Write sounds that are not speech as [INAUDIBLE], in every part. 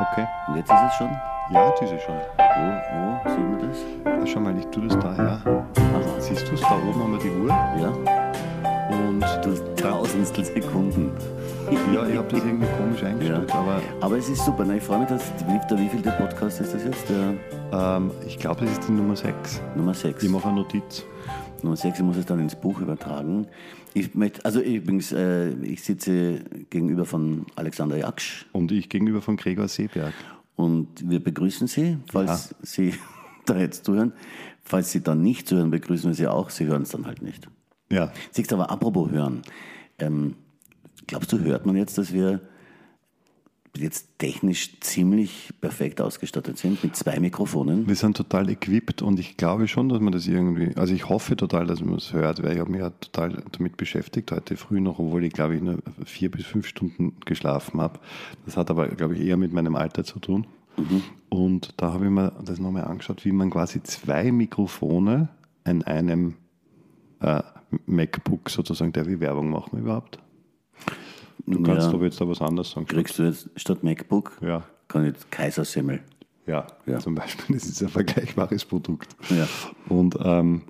Okay. Und jetzt ist es schon? Ja, jetzt ist es schon. Wo, wo sieht man das? Ah, schau mal, ich tue das da her. Aha. Siehst du es? Da oben haben wir die Uhr. Ja, Und du tausendstel Sekunden. ja, ich habe das irgendwie komisch eingestellt. Ja. Aber Aber es ist super. Ne? Ich freue mich, dass wie, der wievielte Podcast ist das jetzt? Der ähm, ich glaube, das ist die Nummer 6. Nummer 6. Ich mache eine Notiz. Nummer 6, ich muss es dann ins Buch übertragen. Ich möchte, also übrigens, äh, ich sitze gegenüber von Alexander Jaksch Und ich gegenüber von Gregor Seeberg. und wir begrüßen Sie, falls Sie [LAUGHS] da jetzt zuhören. Falls Sie dann nicht zuhören, begrüßen wir Sie auch. Sie hören es dann halt nicht. Ja. Siehst du, aber apropos hören. Ähm, glaubst du, hört man jetzt, dass wir jetzt technisch ziemlich perfekt ausgestattet sind mit zwei Mikrofonen? Wir sind total equipped und ich glaube schon, dass man das irgendwie, also ich hoffe total, dass man es hört, weil ich habe mich ja total damit beschäftigt heute früh noch, obwohl ich glaube ich nur vier bis fünf Stunden geschlafen habe. Das hat aber, glaube ich, eher mit meinem Alter zu tun. Und da habe ich mir das nochmal angeschaut, wie man quasi zwei Mikrofone in einem äh, MacBook sozusagen, darf ich Werbung machen überhaupt? Du kannst Ja. aber jetzt da was anderes sagen. Kriegst du jetzt statt MacBook? Ja. Kann ich Kaisersemmel. Ja, Ja. zum Beispiel, das ist ein vergleichbares Produkt. Ja. Und ähm,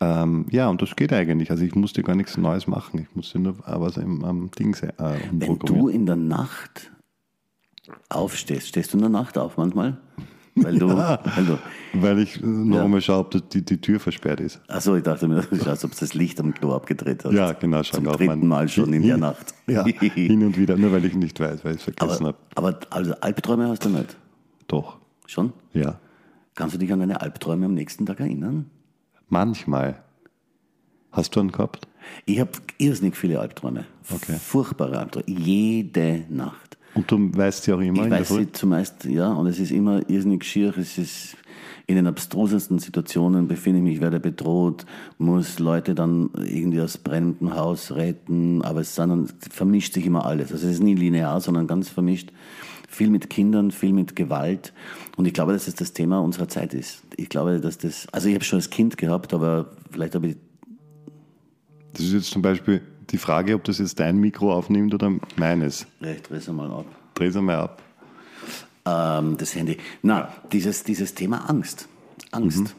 ähm, ja, und das geht eigentlich. Also ich musste gar nichts Neues machen. Ich musste nur was im am Ding äh, Wenn du in der Nacht aufstehst, stehst du in der Nacht auf manchmal? Weil du, weil du Weil ich äh, noch Ja. einmal schaue, ob die, die Tür versperrt ist. Achso, ich dachte mir, [LAUGHS] du schaust, ob du das Licht am Klo abgedreht hast. Ja, genau. schau Zum dritten mein- Mal schon in der Nacht. [LAUGHS] Ja, [LAUGHS] hin und wieder. Nur weil ich nicht weiß, weil ich es vergessen habe. aber also Albträume hast du nicht? Doch, Schon? ja. Kannst du dich an deine Albträume am nächsten Tag erinnern? Manchmal. Hast du einen gehabt? Ich habe irrsinnig viele Albträume. Okay. Furchtbare Albträume. Jede Nacht. Und du weißt sie auch immer Ich in der weiß sie zumeist, ja, und es ist immer irrsinnig schier. Es ist in den abstrusesten Situationen befinde ich mich, werde bedroht, muss Leute dann irgendwie aus brennendem Haus retten, aber es dann- vermischt sich immer alles. Also es ist nie linear, sondern ganz vermischt. Viel mit Kindern, viel mit Gewalt. Und ich glaube, dass es das Thema unserer Zeit ist. Ich glaube, dass das, also ich habe schon als Kind gehabt, aber vielleicht habe ich Das ist jetzt zum Beispiel die Frage, ob das jetzt dein Mikro aufnimmt oder meines. Recht, dreh es mal ab. Dreh es einmal ab. Ähm, das Handy. Na, dieses, dieses Thema Angst. Angst.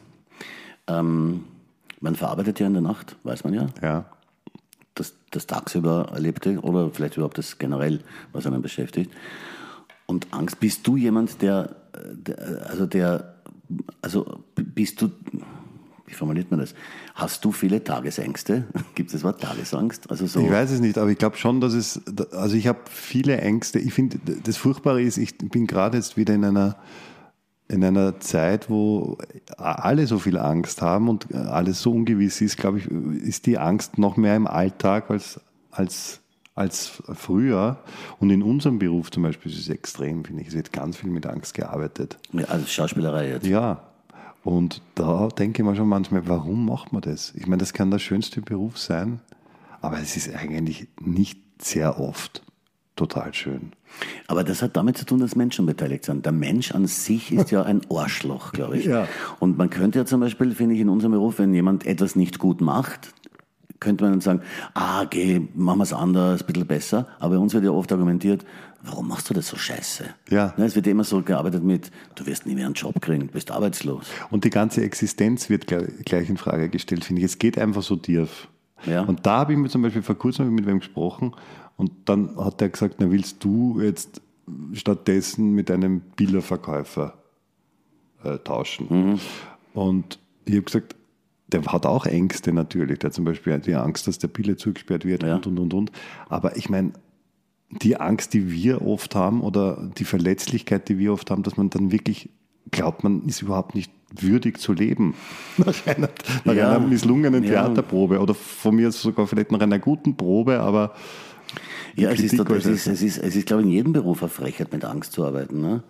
Ähm, man verarbeitet ja in der Nacht, weiß man ja, Ja. das, das tagsüber Erlebte oder vielleicht überhaupt das generell, was einen beschäftigt. Und Angst, bist du jemand, der, der also der, also bist du, wie formuliert man das? Hast du viele Tagesängste? [LAUGHS] Gibt es das Wort Tagesangst? Also so. Ich weiß es nicht, aber ich glaube schon, dass es, also ich habe viele Ängste. Ich finde, das Furchtbare ist, ich bin gerade jetzt wieder in einer, in einer Zeit, wo alle so viel Angst haben und alles so ungewiss ist, glaube ich, ist die Angst noch mehr im Alltag als, als, als früher. Und in unserem Beruf zum Beispiel ist es extrem, finde ich. Es wird ganz viel mit Angst gearbeitet. Ja, also Schauspielerei jetzt. Ja, und da denke ich mir schon manchmal, warum macht man das? Ich meine, das kann der schönste Beruf sein, aber es ist eigentlich nicht sehr oft total schön. Aber das hat damit zu tun, dass Menschen beteiligt sind. Der Mensch an sich ist ja ein [LAUGHS] Arschloch, glaube ich. Ja. Und man könnte ja zum Beispiel, finde ich, in unserem Beruf, wenn jemand etwas nicht gut macht, könnte man dann sagen, ah, geh, machen wir es anders, ein bisschen besser. Aber bei uns wird ja oft argumentiert, warum machst du das so scheiße? Ja. Es wird immer so gearbeitet mit, du wirst nie mehr einen Job kriegen, du bist arbeitslos. Und die ganze Existenz wird gleich, in Frage gestellt, finde ich. Es geht einfach so tief. Ja. Und da habe ich mir zum Beispiel vor kurzem mit wem gesprochen und dann hat er gesagt, na willst du jetzt stattdessen mit einem Billerverkäufer äh, tauschen? Und ich habe gesagt, der hat auch Ängste natürlich. Der hat zum Beispiel die Angst, dass der Biller zugesperrt wird Ja. und und und und. Aber ich meine, die Angst, die wir oft haben oder die Verletzlichkeit, die wir oft haben, dass man dann wirklich glaubt, man ist überhaupt nicht würdig zu leben. [LAUGHS] Nach einer, nach Ja. einer misslungenen Ja. Theaterprobe oder von mir sogar vielleicht nach einer guten Probe, aber Ja, es ist, es, ist, es, ist, es ist, glaube ich, in jedem Beruf eine Frechheit, mit Angst zu arbeiten. Ne?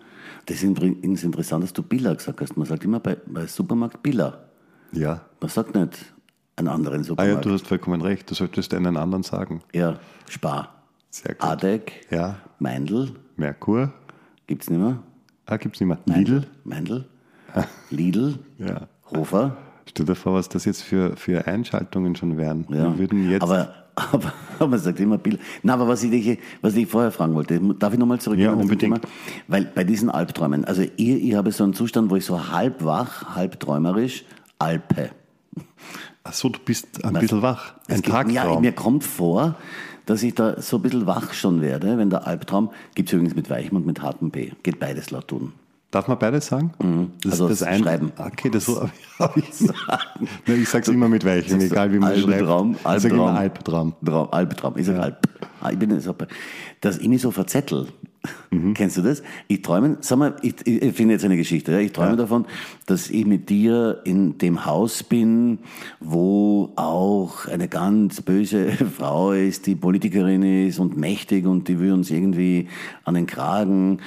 Das ist interessant, dass du Billa gesagt hast. Man sagt immer bei, bei Supermarkt Billa. ja. Man sagt nicht einen anderen Ah ja, Supermarkt. du hast vollkommen recht. Du solltest einen anderen sagen. ja, Spar. Sehr gut. Adek, Ja. Meindl, Merkur. gibt's nicht mehr. Ah, gibt's nicht mehr. Lidl. Meindl, Lidl, Ja. Hofer. Stell dir vor, was das jetzt für, für Einschaltungen schon wären. Ja. Wir würden jetzt Aber aber, [LAUGHS] aber man sagt immer Bilder. Na, aber was ich, dich, was ich vorher fragen wollte, darf ich nochmal zurück? Ja, unbedingt. Thema? Weil bei diesen Albträumen, also ich, ich habe so einen Zustand, wo ich so halb wach, halb träumerisch, Alpe. Ach so, du bist ein bisschen wach. Ein gibt, Tagtraum. Ja, mir kommt vor, dass ich da so ein bisschen wach schon werde, wenn der Albtraum, gibt es übrigens mit weichem und mit hartem B, geht beides laut tun. Darf man beides sagen? Mhm. Das, also das ein, schreiben. Okay, das habe [LAUGHS] ich sagen. ich sage es immer mit weichem, egal wie man Albtraum, schreibt. Ich sage immer Albtraum. Traum, Albtraum. Ich sage ja. Alp. Ah, ich bin so, dass ich mich so verzettel. Mhm. Kennst du das? Ich träume, sag mal, ich, ich finde jetzt eine Geschichte. Ja? Ich träume ja. davon, dass ich mit dir in dem Haus bin, wo auch eine ganz böse [LAUGHS] Frau ist, die Politikerin ist und mächtig und die will uns irgendwie an den Kragen.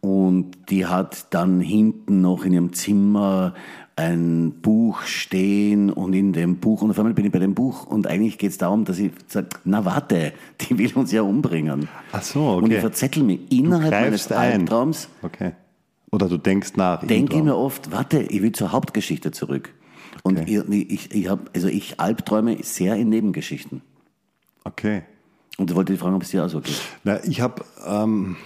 Und die hat dann hinten noch in ihrem Zimmer ein Buch stehen und in dem Buch, und auf einmal bin ich bei dem Buch und eigentlich geht es darum, dass ich sage, na warte, [LAUGHS] die will uns ja umbringen. Ach so, okay. Und ich verzettel mich innerhalb meines Albtraums. Okay. Oder du denkst nach. Denke ich mir oft, warte, ich will zur Hauptgeschichte zurück. Und okay. ich, ich, ich habe, also ich albträume sehr in Nebengeschichten. Okay. Und ich wollte dich fragen, ob es dir auch so geht. Na, ich habe, ähm,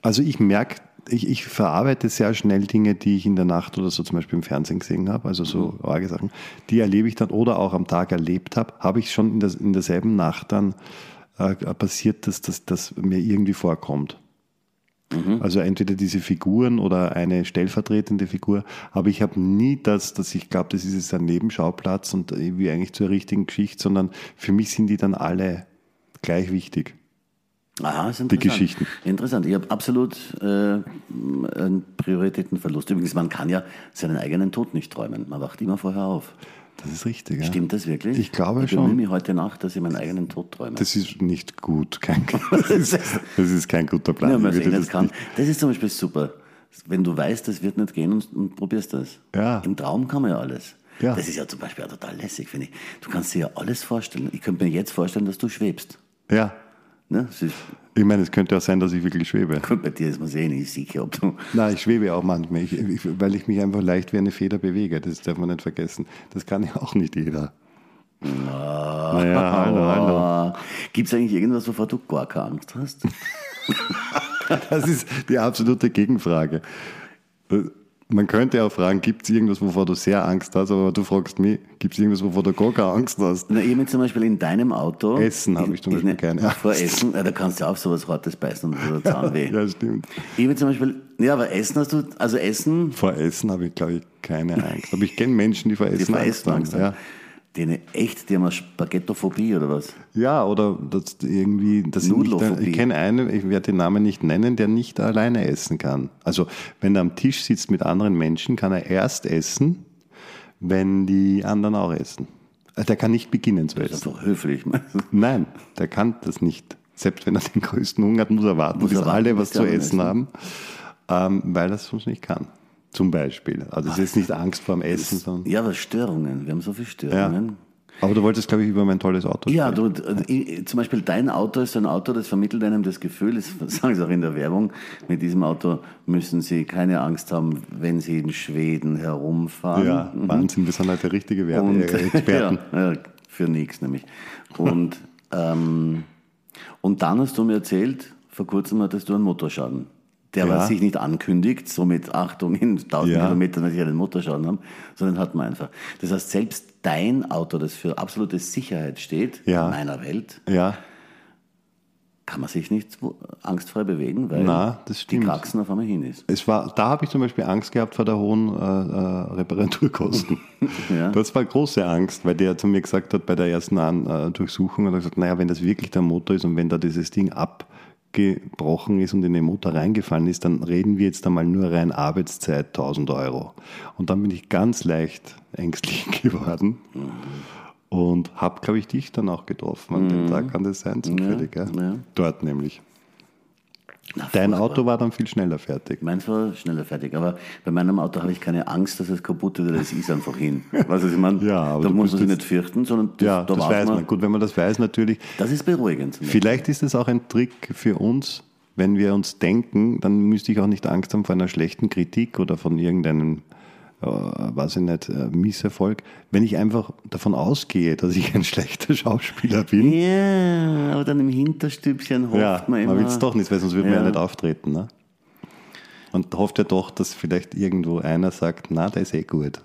also ich merke ich, ich verarbeite sehr schnell Dinge, die ich in der Nacht oder so zum Beispiel im Fernsehen gesehen habe, also so mhm. arge Sachen, die erlebe ich dann oder auch am Tag erlebt habe, habe ich schon in, der, in derselben Nacht dann äh, passiert, dass das mir irgendwie vorkommt. Mhm. Also entweder diese Figuren oder eine stellvertretende Figur, aber ich habe nie das, dass ich glaube, das ist jetzt ein Nebenschauplatz und wie eigentlich zur richtigen Geschichte, sondern für mich sind die dann alle gleich wichtig. Aha, ist interessant. Die Geschichten. Interessant. Ich habe absolut äh, einen Prioritätenverlust. Übrigens, man kann ja seinen eigenen Tod nicht träumen. Man wacht immer vorher auf. Das ist richtig. Ja. Stimmt das wirklich? Ich glaube ich schon. Ich bemühe mich heute Nacht, dass ich meinen eigenen Tod träume. Das ist nicht gut. Kein, [LAUGHS] das, ist, das ist kein guter Plan. Ja, sehen, das, kann. das ist zum Beispiel super. Wenn du weißt, das wird nicht gehen und, und probierst das. Ja. Im Traum kann man ja alles. Ja. Das ist ja zum Beispiel auch total lässig, finde ich. Du kannst dir ja alles vorstellen. Ich könnte mir jetzt vorstellen, dass du schwebst. Ja. Ne? ich meine, es könnte auch sein, dass ich wirklich schwebe. Gut, bei dir ist man eh nicht sicher, ob du. Nein, ich schwebe auch manchmal, ich, ich, weil ich mich einfach leicht wie eine Feder bewege. Das darf man nicht vergessen. Das kann ja auch nicht jeder. Na, naja, hallo, hallo. Gibt es eigentlich irgendwas, wovor du gar keine Angst hast? [LAUGHS] das ist die absolute Gegenfrage. Man könnte auch fragen, gibt es irgendwas, wovor du sehr Angst hast, aber du fragst mich, gibt es irgendwas, wovor du gar keine Angst hast? Na, ich zum Beispiel in deinem Auto. Essen habe ich zum Beispiel keine Angst. Vor Essen, ja, da kannst du auch sowas Hartes beißen und der Zahnweh. [LAUGHS] ja, stimmt. Ich zum Beispiel, ja, aber Essen hast du, also Essen. Vor Essen habe ich, glaube ich, keine Angst. Aber ich kenne Menschen, die vor Essen, die vor Essen Angst haben. Ja. Die eine echt, die haben eine Spaghettophobie oder was? Ja, oder das irgendwie, das nicht, ich kenne einen, ich werde den Namen nicht nennen, der nicht alleine essen kann. Also wenn er am Tisch sitzt mit anderen Menschen, kann er erst essen, wenn die anderen auch essen. Also der kann nicht beginnen zu essen. Das ist doch höflich. [LAUGHS] Nein, der kann das nicht. Selbst wenn er den größten Hunger hat, muss er warten, muss bis erwarten, alle was zu essen, essen haben, ähm, weil er es sonst nicht kann. Zum Beispiel. Also es ist nicht Angst vor dem Essen, sondern. Ja, aber Störungen. Wir haben so viele Störungen. Ja. Aber du wolltest, glaube ich, über mein tolles Auto sprechen. Ja, du, äh, zum Beispiel dein Auto ist ein Auto, das vermittelt einem das Gefühl, das [LAUGHS] sagen sie auch in der Werbung, mit diesem Auto müssen sie keine Angst haben, wenn sie in Schweden herumfahren. Ja. Wahnsinn, wir sind halt der richtige Werbeexperten. [LAUGHS] ja, ja, für nichts nämlich. Und, ähm, und dann hast du mir erzählt, vor kurzem hattest du einen Motorschaden der ja. sich nicht ankündigt, so mit Achtung in 1000 ja. Kilometern, dass ich einen Motorschaden habe, sondern hat man einfach. Das heißt, selbst dein Auto, das für absolute Sicherheit steht, ja. in meiner Welt, ja. kann man sich nicht angstfrei bewegen, weil Na, die Kraxen auf einmal hin ist. Es war, da habe ich zum Beispiel Angst gehabt vor der hohen äh, äh Reparaturkosten. [LAUGHS] Das war große Angst, weil der zu mir gesagt hat, bei der ersten An äh, Durchsuchung, hat er gesagt, naja, wenn das wirklich der Motor ist und wenn da dieses Ding ab gebrochen ist und in den Motor reingefallen ist, dann reden wir jetzt einmal nur rein Arbeitszeit 1000 Euro. Und dann bin ich ganz leicht ängstlich [LAUGHS] geworden mhm. und habe, glaube ich, dich dann auch getroffen. An mhm. dem Tag kann das sein, zufällig. Ja, ja. Dort nämlich. Na, Dein Auto war dann viel schneller fertig. Meins war schneller fertig, aber bei meinem Auto habe ich keine Angst, dass es kaputt ist, das ist einfach hin. [LAUGHS] Weißt du, ich meine? Ja, aber da muss man sich nicht fürchten, sondern das, ja, da das weiß man. man. Gut, wenn man das weiß, natürlich. Das ist beruhigend. Vielleicht ist es auch ein Trick für uns, wenn wir uns denken, dann müsste ich auch nicht Angst haben vor einer schlechten Kritik oder von irgendeinem äh, weiß ich nicht, äh, Misserfolg, wenn ich einfach davon ausgehe, dass ich ein [LAUGHS] schlechter Schauspieler bin. Ja, aber dann im Hinterstübchen hofft Ja, man immer. man will es doch nicht, weil sonst würde man Ja. ja nicht auftreten. Ne? Und hofft ja doch, dass vielleicht irgendwo einer sagt, na, der ist eh gut.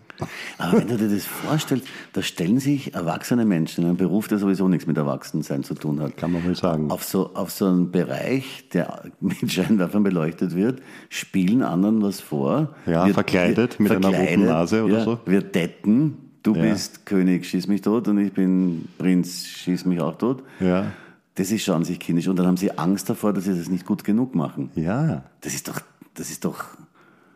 Aber wenn du dir das vorstellst, da stellen sich erwachsene Menschen in einem Beruf, der sowieso nichts mit Erwachsensein zu tun hat, Kann man wohl sagen. auf so, auf so einen Bereich, der [LAUGHS] mit Scheinwerfern beleuchtet wird, spielen anderen was vor. Ja, verkleidet mit einer roten Nase oder ja, so. Wir detten, du Ja. bist König, schieß mich tot und ich bin Prinz, schieß mich auch tot. Ja. Das ist schon sich kindisch. Und dann haben sie Angst davor, dass sie das nicht gut genug machen. Ja, Das ist doch, das ist doch,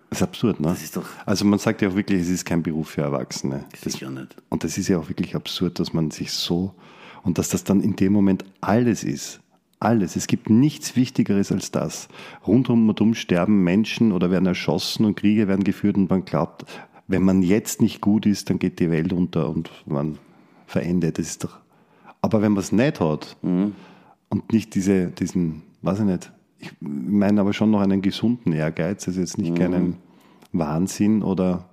das ist absurd, ne? Das ist doch- also man sagt ja auch wirklich, es ist kein Beruf für Erwachsene. Das, sicher nicht. und das ist ja auch wirklich absurd, dass man sich so und dass das dann in dem Moment alles ist. Alles. Es gibt nichts Wichtigeres als das. Rundum und um sterben Menschen oder werden erschossen und Kriege werden geführt und man glaubt, wenn man jetzt nicht gut ist, dann geht die Welt unter und man verendet. Das ist doch. Aber wenn man es nicht hat und nicht diese, diesen, weiß ich nicht, ich meine aber schon noch einen gesunden Ehrgeiz, also jetzt nicht keinen Wahnsinn oder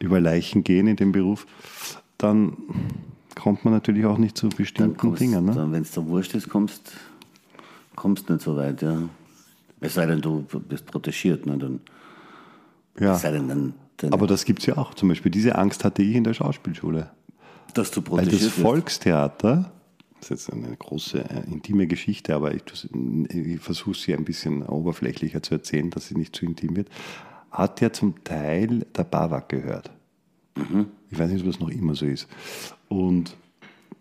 über Leichen gehen in dem Beruf, dann kommt man natürlich auch nicht zu bestimmten kommst, Dingen. Ne? wenn es dir wurscht ist, kommst kommst nicht so weit, ja. Es sei denn, du bist protegiert, ne? Dann, Ja. Es sei denn, dann, dann Aber das gibt es ja auch. Zum Beispiel diese Angst hatte ich in der Schauspielschule. dass du Weil protegiert das wirst. Volkstheater, das ist jetzt eine große, äh, intime Geschichte, aber ich, ich versuche sie ein bisschen oberflächlicher zu erzählen, dass sie nicht zu intim wird, hat ja zum Teil der Bawak gehört. Ich weiß nicht, ob das noch immer so ist. Und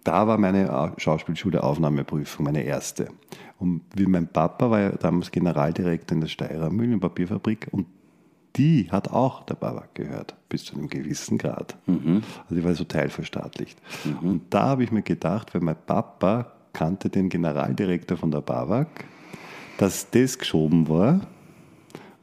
da war meine Schauspielschule Aufnahmeprüfung, meine erste. Und wie mein Papa war ja damals Generaldirektor in der Steirer Mühlen- und Papierfabrik und die hat auch der Babak gehört, bis zu einem gewissen Grad. Also die war so teilverstaatlicht. Und da habe ich mir gedacht, weil mein Papa kannte den Generaldirektor von der Babak, dass das geschoben war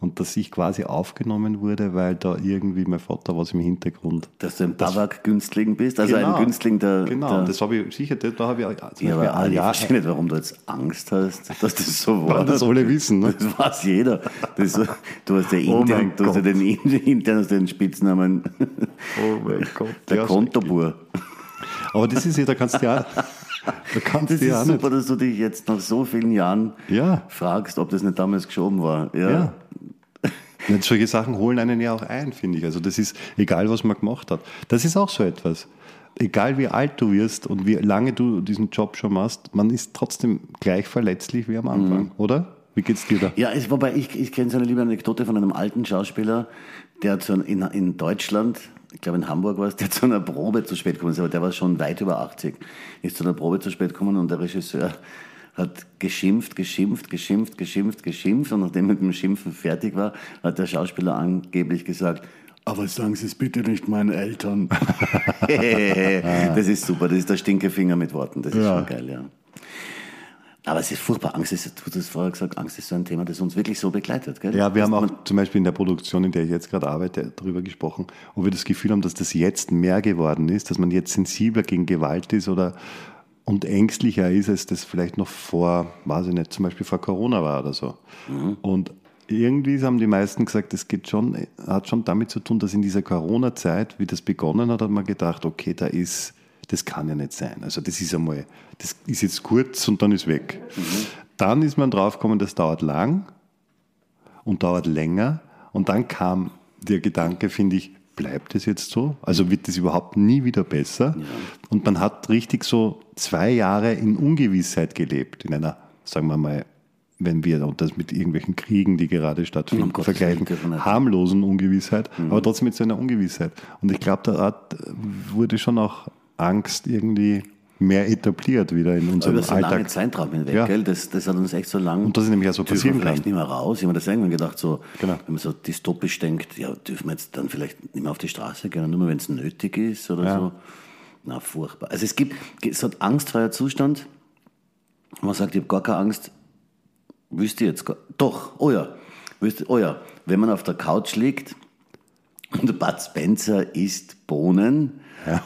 und dass ich quasi aufgenommen wurde, weil da irgendwie mein Vater was im Hintergrund. Dass du ein Babak-Günstling bist, also ein Günstling der. Genau, der das habe ich sicher, da habe ich zum ja, aber Ali, ich verstehe nicht, warum du jetzt Angst hast, dass das [LAUGHS] so war. Das alle wissen. Ne? Das weiß jeder. Das, du hast ja Oh intern, mein du hast ja den, intern hast den Spitznamen Oh mein Gott. der Ja, Kontobur. Aber das ist ja, da kannst du ja, [LAUGHS] [LAUGHS] da kannst Das du ist ja super, dass du dich jetzt nach so vielen Jahren Ja. fragst, ob das nicht damals geschoben war. Ja. Ja. Und solche Sachen holen einen ja auch ein, finde ich. Also das ist egal, was man gemacht hat. Das ist auch so etwas. Egal wie alt du wirst und wie lange du diesen Job schon machst, man ist trotzdem gleich verletzlich wie am Anfang, oder? Wie geht's dir da? Ja, es, wobei ich, ich kenne so eine liebe Anekdote von einem alten Schauspieler, der zu, in, in Deutschland, ich glaube in Hamburg war es, der [LAUGHS] zu einer Probe zu spät gekommen ist, aber der war schon weit über 80, ist zu einer Probe zu spät gekommen und der Regisseur hat geschimpft, geschimpft, geschimpft, geschimpft, geschimpft und nachdem er mit dem Schimpfen fertig war, hat der Schauspieler angeblich gesagt, aber sagen Sie es bitte nicht meinen Eltern. [LAUGHS] [LAUGHS] das ist super, das ist der Stinkefinger mit Worten, das ist Ja. schon geil, ja. Aber es ist furchtbar. Angst ist, du hast es vorher gesagt, Angst ist so ein Thema, das uns wirklich so begleitet. Gell? Ja, wir haben auch zum Beispiel in der Produktion, in der ich jetzt gerade arbeite, darüber gesprochen, ob wir das Gefühl haben, dass das jetzt mehr geworden ist, dass man jetzt sensibler gegen Gewalt ist oder und ängstlicher ist, als das vielleicht noch vor, weiß ich nicht, zum Beispiel vor Corona war oder so. Und irgendwie haben die meisten gesagt, das geht schon, hat schon damit zu tun, dass in dieser Corona-Zeit, wie das begonnen hat, hat man gedacht, okay, da ist, das kann ja nicht sein. Also das ist einmal, das ist jetzt kurz und dann ist weg. Dann ist man draufgekommen, das dauert lang und dauert länger. Und dann kam der Gedanke, finde ich, bleibt es jetzt so? Also wird es überhaupt nie wieder besser? Und man hat richtig so zwei Jahre in Ungewissheit gelebt, in einer, sagen wir mal, wenn wir das mit irgendwelchen Kriegen, die gerade stattfinden, Gottes vergleichen, harmlosen Ungewissheit, aber trotzdem mit so einer Ungewissheit. Und ich glaube, da hat, wurde schon auch Angst irgendwie mehr etabliert wieder in unserem über so lange Alltag. Zeitraum hinweg, Ja. gell? Das, das hat uns echt so lang. Und das ist nämlich auch so passieren wir vielleicht kann. nicht mehr raus. Ich habe mir das irgendwann gedacht, so, Genau. wenn man so dystopisch denkt, ja, dürfen wir jetzt dann vielleicht nicht mehr auf die Straße gehen, nur mehr, wenn es nötig ist oder Ja. so. Na, furchtbar. Also es gibt so ein angstfreier Zustand. Man sagt, ich habe gar keine Angst. Wüsste jetzt gar, doch, oh ja, wüsste, oh ja, wenn man auf der Couch liegt und Bud Spencer isst Bohnen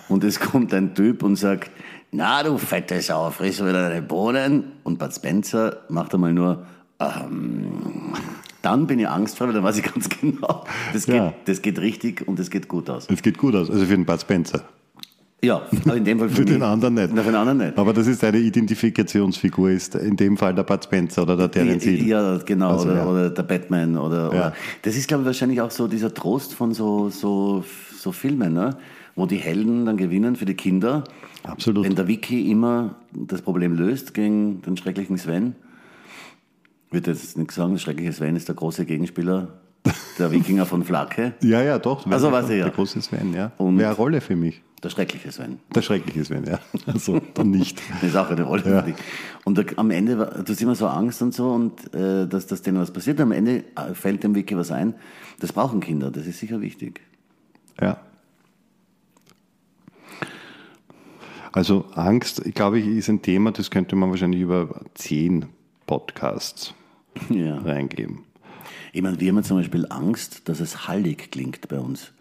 und es kommt ein Typ und sagt, na du fette Sau, friss wieder deine Bohnen. Und Bud Spencer macht einmal nur, ähm, Dann bin ich angstfrei, weil dann weiß ich ganz [LAUGHS] genau, das geht, Ja. das geht richtig und das geht gut aus. Es geht gut aus, also für den Bud Spencer. Ja, aber in dem Fall [LAUGHS] für, Für den anderen nicht. Na, für den anderen nicht. Aber das ist deine Identifikationsfigur, ist in dem Fall der Bud Spencer oder der Terence Hill. Ja, genau, Also, oder, ja. oder der Batman oder, oder das ist, glaube ich, wahrscheinlich auch so dieser Trost von so, so, so Filmen, ne? wo die Helden dann gewinnen für die Kinder. Absolut. Wenn der Vicky immer das Problem löst gegen den schrecklichen Sven, wird jetzt nichts sagen, der schreckliche Sven ist der große Gegenspieler, der Wikinger von Flake, [LAUGHS] Ja, ja, doch. Also, weiß ich ja. Der große Sven, ja. Und- Wäre eine Rolle für mich. der schreckliche Sven. Der schreckliche Sven, ja. [LAUGHS] Also, dann nicht. Das ist auch eine Rolle für dich. Und da, am Ende, du hast immer so Angst und so, und äh, dass, dass denen was passiert. Am Ende äh, fällt dem Wiki was ein. Das brauchen Kinder, das ist sicher wichtig. Ja. Also Angst, glaube ich, ist ein Thema, das könnte man wahrscheinlich über zehn Podcasts Ja. reingeben. Ich meine, wir haben zum Beispiel Angst, dass es hallig klingt bei uns.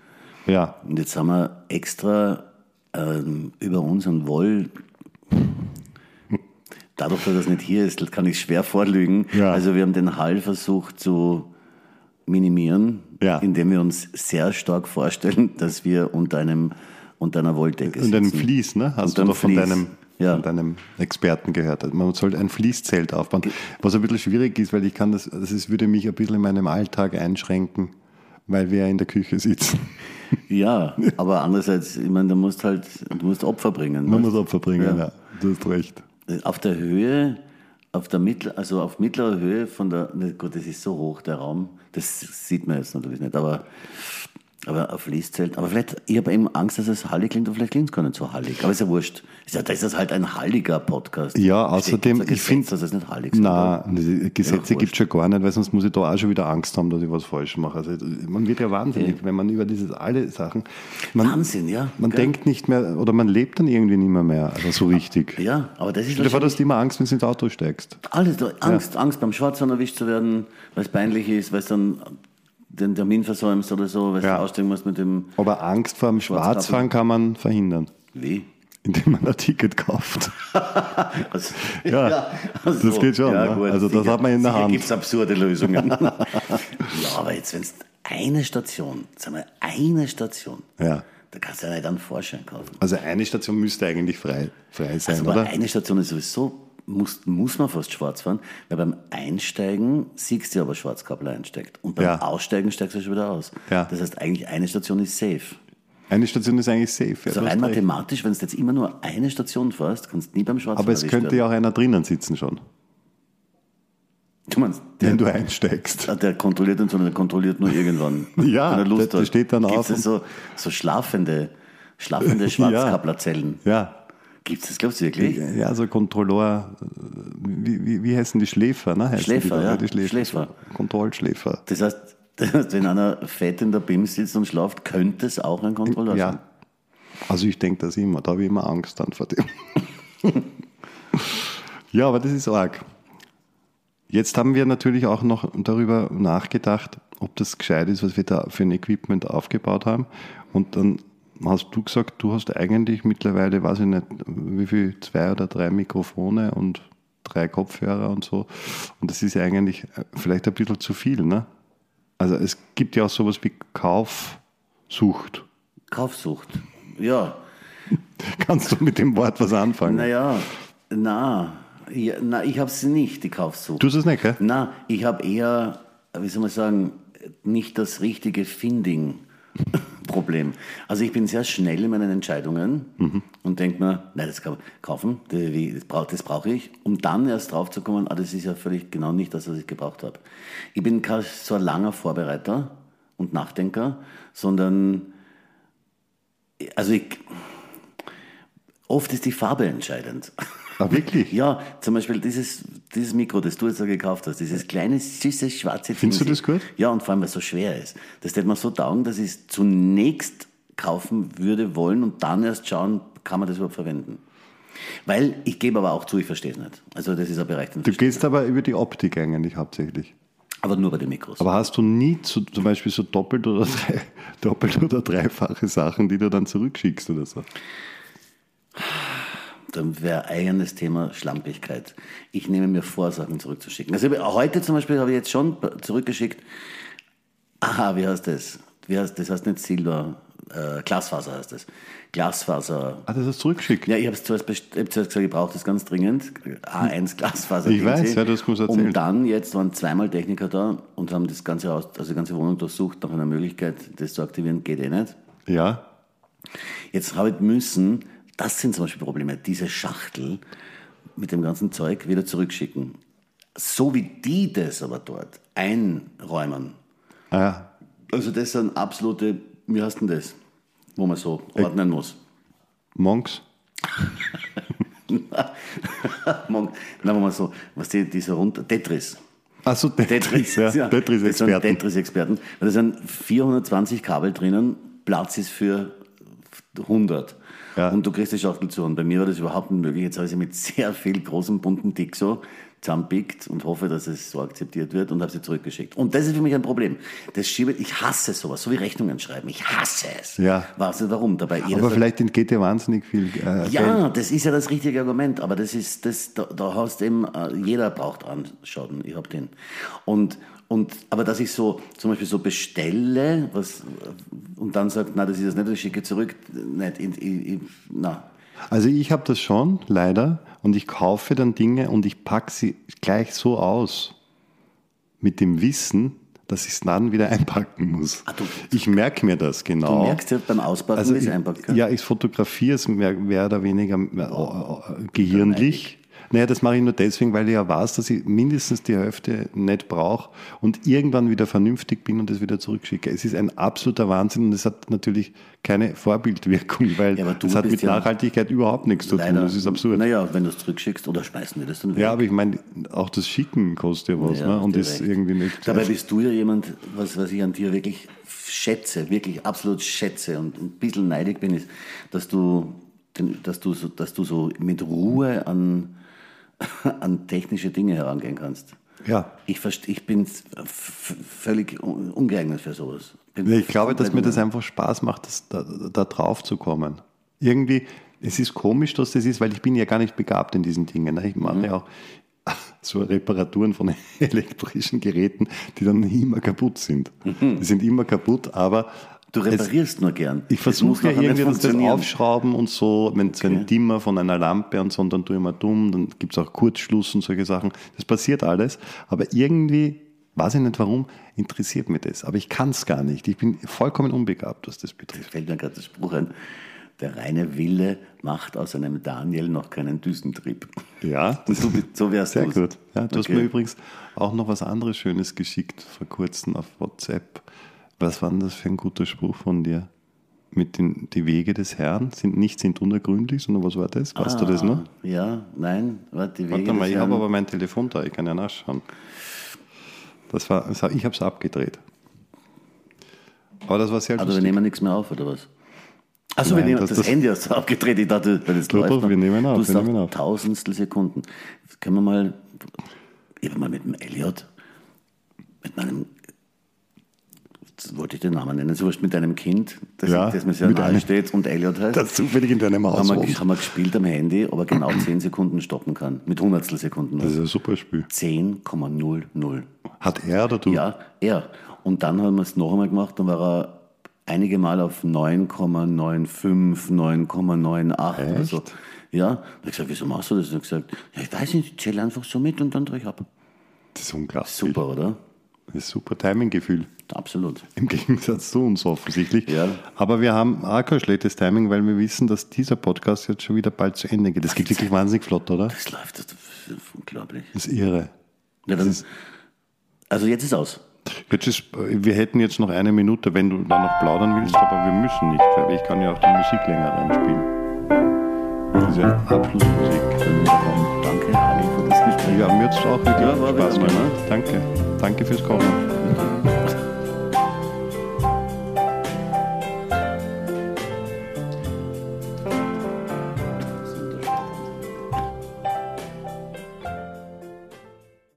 Ja, Und jetzt haben wir extra ähm, über unseren Woll. Dadurch, dass das nicht hier ist, kann ich schwer vorlügen. Ja. Also wir haben den Hall versucht zu minimieren, Ja. indem wir uns sehr stark vorstellen, dass wir unter einem unter einer Wolldecke sitzen. einem Fließ, ne? Hast Unter du einem doch von deinem, Ja. von deinem Experten gehört. Also Man sollte ein Fließzelt aufbauen. Was ein bisschen schwierig ist, weil ich kann das, das ist, würde mich ein bisschen in meinem Alltag einschränken, weil wir ja in der Küche sitzen. Ja, aber andererseits, ich meine, du musst halt, du musst Opfer bringen. Man weißt muss Opfer bringen, Ja. ja. Du hast recht. Auf der Höhe, auf der Mittler, also auf mittlerer Höhe von der, gut, das ist so hoch, der Raum, das sieht man jetzt natürlich nicht, aber, aber auf Fließzelt, aber vielleicht, ich habe eben Angst, dass es hallig klingt und vielleicht klingt es gar nicht so hallig, aber ist ja wurscht. Ist ja, da ist das halt ein halliger Podcast. Ja, außerdem, ein ich finde, Gesetz, dass es nicht hallig darf? die Gesetze wurscht. gibt es schon gar nicht, weil sonst muss ich da auch schon wieder Angst haben, dass ich was falsch mache. Also, man wird ja wahnsinnig, wenn man über dieses alle Sachen, man, Wahnsinn, ja. man Gell? denkt nicht mehr, oder man lebt dann irgendwie nicht mehr mehr, also so richtig. Ja, aber das ist Stell dir vor, dass du immer Angst, wenn du ins Auto steigst. Alles, Angst, Angst beim Schwarzfahren erwischt zu werden, weil es peinlich ist, weil es dann den Termin versäumst oder so, weil Ja. du aussteigen musst mit dem Aber Angst vor dem. Schwarzfahren kann man verhindern, Wie? indem man ein Ticket kauft. [LAUGHS] Also, Ja, also, das geht schon, ne? Also das hat man in der Hand. gibt es absurde Lösungen. [LAUGHS] ja, aber jetzt, wenn es eine Station, sagen wir eine Station, Ja. da kannst du ja nicht einen Vorschein kaufen. Also eine Station müsste eigentlich frei, frei sein, Also aber oder? eine Station ist sowieso, muss, muss man fast schwarz fahren, weil beim Einsteigen siehst du aber Schwarzkabel einsteigt. Und beim Ja. Aussteigen steigst du schon wieder aus. Ja. Das heißt, eigentlich eine Station ist safe. Eine Station ist eigentlich safe. Ja, Also rein mathematisch, wenn du jetzt immer nur eine Station fährst, kannst du nie beim Schwarzfahren Aber es könnte ja auch einer drinnen sitzen schon, Du meinst, der, wenn du einsteigst. Ah, der kontrolliert uns, sondern der kontrolliert nur irgendwann. [LAUGHS] Ja, wenn er Lust der- der steht dann Gibt's auf das so, so schlafende, schlafende Schwarzkapplerzellen. [LAUGHS] Ja. Gibt es das, glaubst du wirklich? Ja, so Kontrolleur, wie, wie, wie heißen die Schläfer, ne? Heißen Schläfer, die, ja. Die Schläfer. Schläfer. Kontrollschläfer. Das heißt, das [LAUGHS] heißt, wenn einer fett in der BIM sitzt und schlaft, könnte es auch ein Kontrolleur sein. Ja. Also ich denke das immer, da habe ich immer Angst dann vor dem. [LAUGHS] ja, aber das ist arg. Jetzt haben wir natürlich auch noch darüber nachgedacht, ob das gescheit ist, was wir da für ein Equipment aufgebaut haben. Und dann hast du gesagt, du hast eigentlich mittlerweile, weiß ich nicht, wie viel, zwei oder drei Mikrofone und drei Kopfhörer und so. Und das ist ja eigentlich vielleicht ein bisschen zu viel, ne? Also es gibt ja auch sowas wie Kaufsucht. Kaufsucht. Ja. [LAUGHS] Kannst du mit dem Wort was anfangen? Naja, na, ja, na ich habe sie nicht, die Kaufsucht. Du hast es nicht, gell? Na, ich habe eher, wie soll man sagen, nicht das richtige Finding-Problem. Also ich bin sehr schnell in meinen Entscheidungen und denke mir, nein, das kann man kaufen, das, brauche brauch ich, um dann erst drauf zu kommen, ah, das ist ja völlig genau nicht das, was ich gebraucht habe. Ich bin kein so ein langer Vorbereiter und Nachdenker, sondern, also ich, oft ist die Farbe entscheidend. Ah, wirklich? [LAUGHS] Ja, zum Beispiel dieses, dieses Mikro, das du jetzt da gekauft hast, dieses kleine, süße, schwarze Findest du Ding. das gut? Ja, und vor allem, weil es so schwer ist. Das hätte man so taugen, dass ich es zunächst kaufen würde wollen und dann erst schauen, kann man das überhaupt verwenden. Weil, ich gebe aber auch zu, ich verstehe es nicht. Also das ist ein Bereich, den Du gehst aber über die Optik eigentlich hauptsächlich. ich. Aber nur bei den Mikros. Aber hast du nie zu, zum Beispiel so doppelt oder, drei, [LAUGHS] doppelt oder dreifache Sachen, die du dann zurückschickst oder so? Dann wäre eigenes Thema Schlampigkeit. Ich nehme mir vor, Sachen zurückzuschicken. Also heute zum Beispiel habe ich jetzt schon zurückgeschickt. Aha, wie heißt das? Wie heißt das? heißt nicht Silber, äh, Glasfaser heißt das. Glasfaser. Ah, das hast du zurückgeschickt? Ja, ich habe zuerst, hab zuerst gesagt, ich brauche das ganz dringend. A1 Glasfaser. Ich weiß, ja, das muss erzählt. Und dann, jetzt waren zweimal Techniker da und haben das ganze Haus, also die ganze Wohnung durchsucht nach einer Möglichkeit, das zu aktivieren. Geht eh nicht. Ja. Jetzt habe ich müssen, das sind zum Beispiel Probleme, diese Schachtel mit dem ganzen Zeug wieder zurückschicken. So wie die das aber dort einräumen. Ah, ja. Also das sind absolute, wie heißt denn das, wo man so ordnen muss? Monks? [LAUGHS] Monk, na, wo man so, was die, diese runter, Tetris. Achso, Tetris, Tetris, ja. Tetris-Experten. Das sind Tetris-Experten. Da sind 420 Kabel drinnen, Platz ist für 100. Ja. Und du kriegst die Schachtel zu. Und bei mir war das überhaupt nicht möglich. Jetzt habe ich sie mit sehr viel großem bunten Dick so zusammenpickt und hoffe, dass es so akzeptiert wird und habe sie zurückgeschickt. Und das ist für mich ein Problem. Das schiebe, ich hasse sowas, so wie Rechnungen schreiben. Ich hasse es. Ja. Weißt du warum? Dabei jeder Aber vielleicht entgeht dir wahnsinnig viel äh, ja, Geld. das ist ja das richtige Argument, aber das ist, das, da, da hast eben, äh, jeder braucht Anschauen, ich hab den. Und, und, aber dass ich so, zum Beispiel so bestelle, was, und dann sagt, na, das ist das nicht, ich schicke zurück, nicht, ich, ich, na. Also ich habe das schon, leider, und ich kaufe dann Dinge und ich packe sie gleich so aus, mit dem Wissen, dass ich es dann wieder [LAUGHS] einpacken muss. Ah, du- ich merke mir das genau. Du merkst ja beim Auspacken, also wie es einpackt. gell? ja, ich fotografiere es mehr, mehr oder weniger äh, gehirnlich. Naja, das mache ich nur deswegen, weil ich ja weiß, dass ich mindestens die Hälfte nicht brauche und irgendwann wieder vernünftig bin und es wieder zurückschicke. Es ist ein absoluter Wahnsinn und es hat natürlich keine Vorbildwirkung, [LAUGHS] weil Ja, es hat mit ja- Nachhaltigkeit überhaupt nichts zu tun. Das ist absurd. Naja, wenn du es zurückschickst oder schmeißen wir das dann weg. Ja, aber ich meine, auch das Schicken kostet ja was Ja, ne? und ist recht. irgendwie nicht. Dabei bist du ja jemand, was, was ich an dir wirklich schätze, wirklich absolut schätze und ein bisschen neidig bin, ist, dass du, dass du, so, dass du so mit Ruhe an, [LAUGHS] an technische Dinge herangehen kannst. ja. Ich, ich bin völlig un- ungeeignet für sowas. Bin Ich glaube, dass mir das einfach Spaß macht, das, da, da drauf zu kommen. Irgendwie, es ist komisch, dass das ist, weil ich bin ja gar nicht begabt in diesen Dingen. ne? Ich mache Mhm. ja auch [LAUGHS] so Reparaturen von [LAUGHS] elektrischen Geräten, die dann immer kaputt sind. Die sind immer kaputt, aber Du es, reparierst nur gern. ich Es versuche ja irgendwie das, das. Aufschrauben und so, wenn so ein Dimmer von einer Lampe und so, und dann tue ich mal dumm, dann gibt es auch Kurzschluss und solche Sachen. Das passiert alles, aber irgendwie, weiß ich nicht warum, interessiert mich das. Aber ich kann es gar nicht. Ich bin vollkommen unbegabt, was das betrifft. fällt mir gerade der Spruch ein, der reine Wille macht aus einem Daniel noch keinen Düsentrieb. Ja, Und du, so wärst sehr du's. gut. Ja, du hast Okay. mir übrigens auch noch was anderes Schönes geschickt vor kurzem auf WhatsApp. Was war denn das für ein guter Spruch von dir? Mit den die Wege des Herrn sind nicht sind unergründlich, sondern was war das? Weißt du das noch? Ah, Ja, nein, warte, die Wege Warte mal, ich habe aber mein Telefon da, ich kann ja nachschauen. Das war, das ich habe es abgedreht. Aber das war sehr Also wir lustig. nehmen nichts mehr auf, oder was? Achso, wir nehmen das- das, das- Handy hast du abgedreht. Ich dachte, wenn es Doch, läuft. doch, wir nehmen auf, Du wir nehmen auf. tausendstel Sekunden. Können wir mal, ich habe mal mit dem Elliot, mit meinem, jetzt wollte ich den Namen nennen, so wurscht, mit deinem Kind, das, Ja, das mir sehr nahe einem- steht und Elliot heißt. Das zufällig in deinem Haus haben wir, wohnt. haben wir gespielt am Handy, aber genau 10 Sekunden stoppen kann. Mit Hundertstel Sekunden. Das ist ein super Spiel. 10,00. Hat er oder du? Ja, er. Und dann haben wir es noch einmal gemacht, dann war er einige Mal auf 9,95, 9,98 oder so. Echt? Ja, da habe ich gesagt, wieso machst du das? Und er hat gesagt, ja, ich weiß nicht, ich zähle einfach so mit und dann drehe ich ab. Das ist unglaublich. Super, oder? Das ist super Timing-Gefühl. Absolut. Im Gegensatz zu uns offensichtlich. Ja. Aber wir haben auch kein schlechtes Timing, weil wir wissen, dass dieser Podcast jetzt schon wieder bald zu Ende geht. Das geht wirklich wahnsinnig flott, oder? Das läuft, das ist unglaublich. Das ist irre. Ja, dann, also jetzt ist aus. Jetzt ist, wir hätten jetzt noch eine Minute, wenn du da noch plaudern willst, aber wir müssen nicht, weil ich kann ja auch die Musik länger anspielen. Das ist ja. Danke, Ali, für das Gespräch. Ja, mir hat es auch wirklich Ja, Spaß gemacht. Danke. Danke fürs Kommen.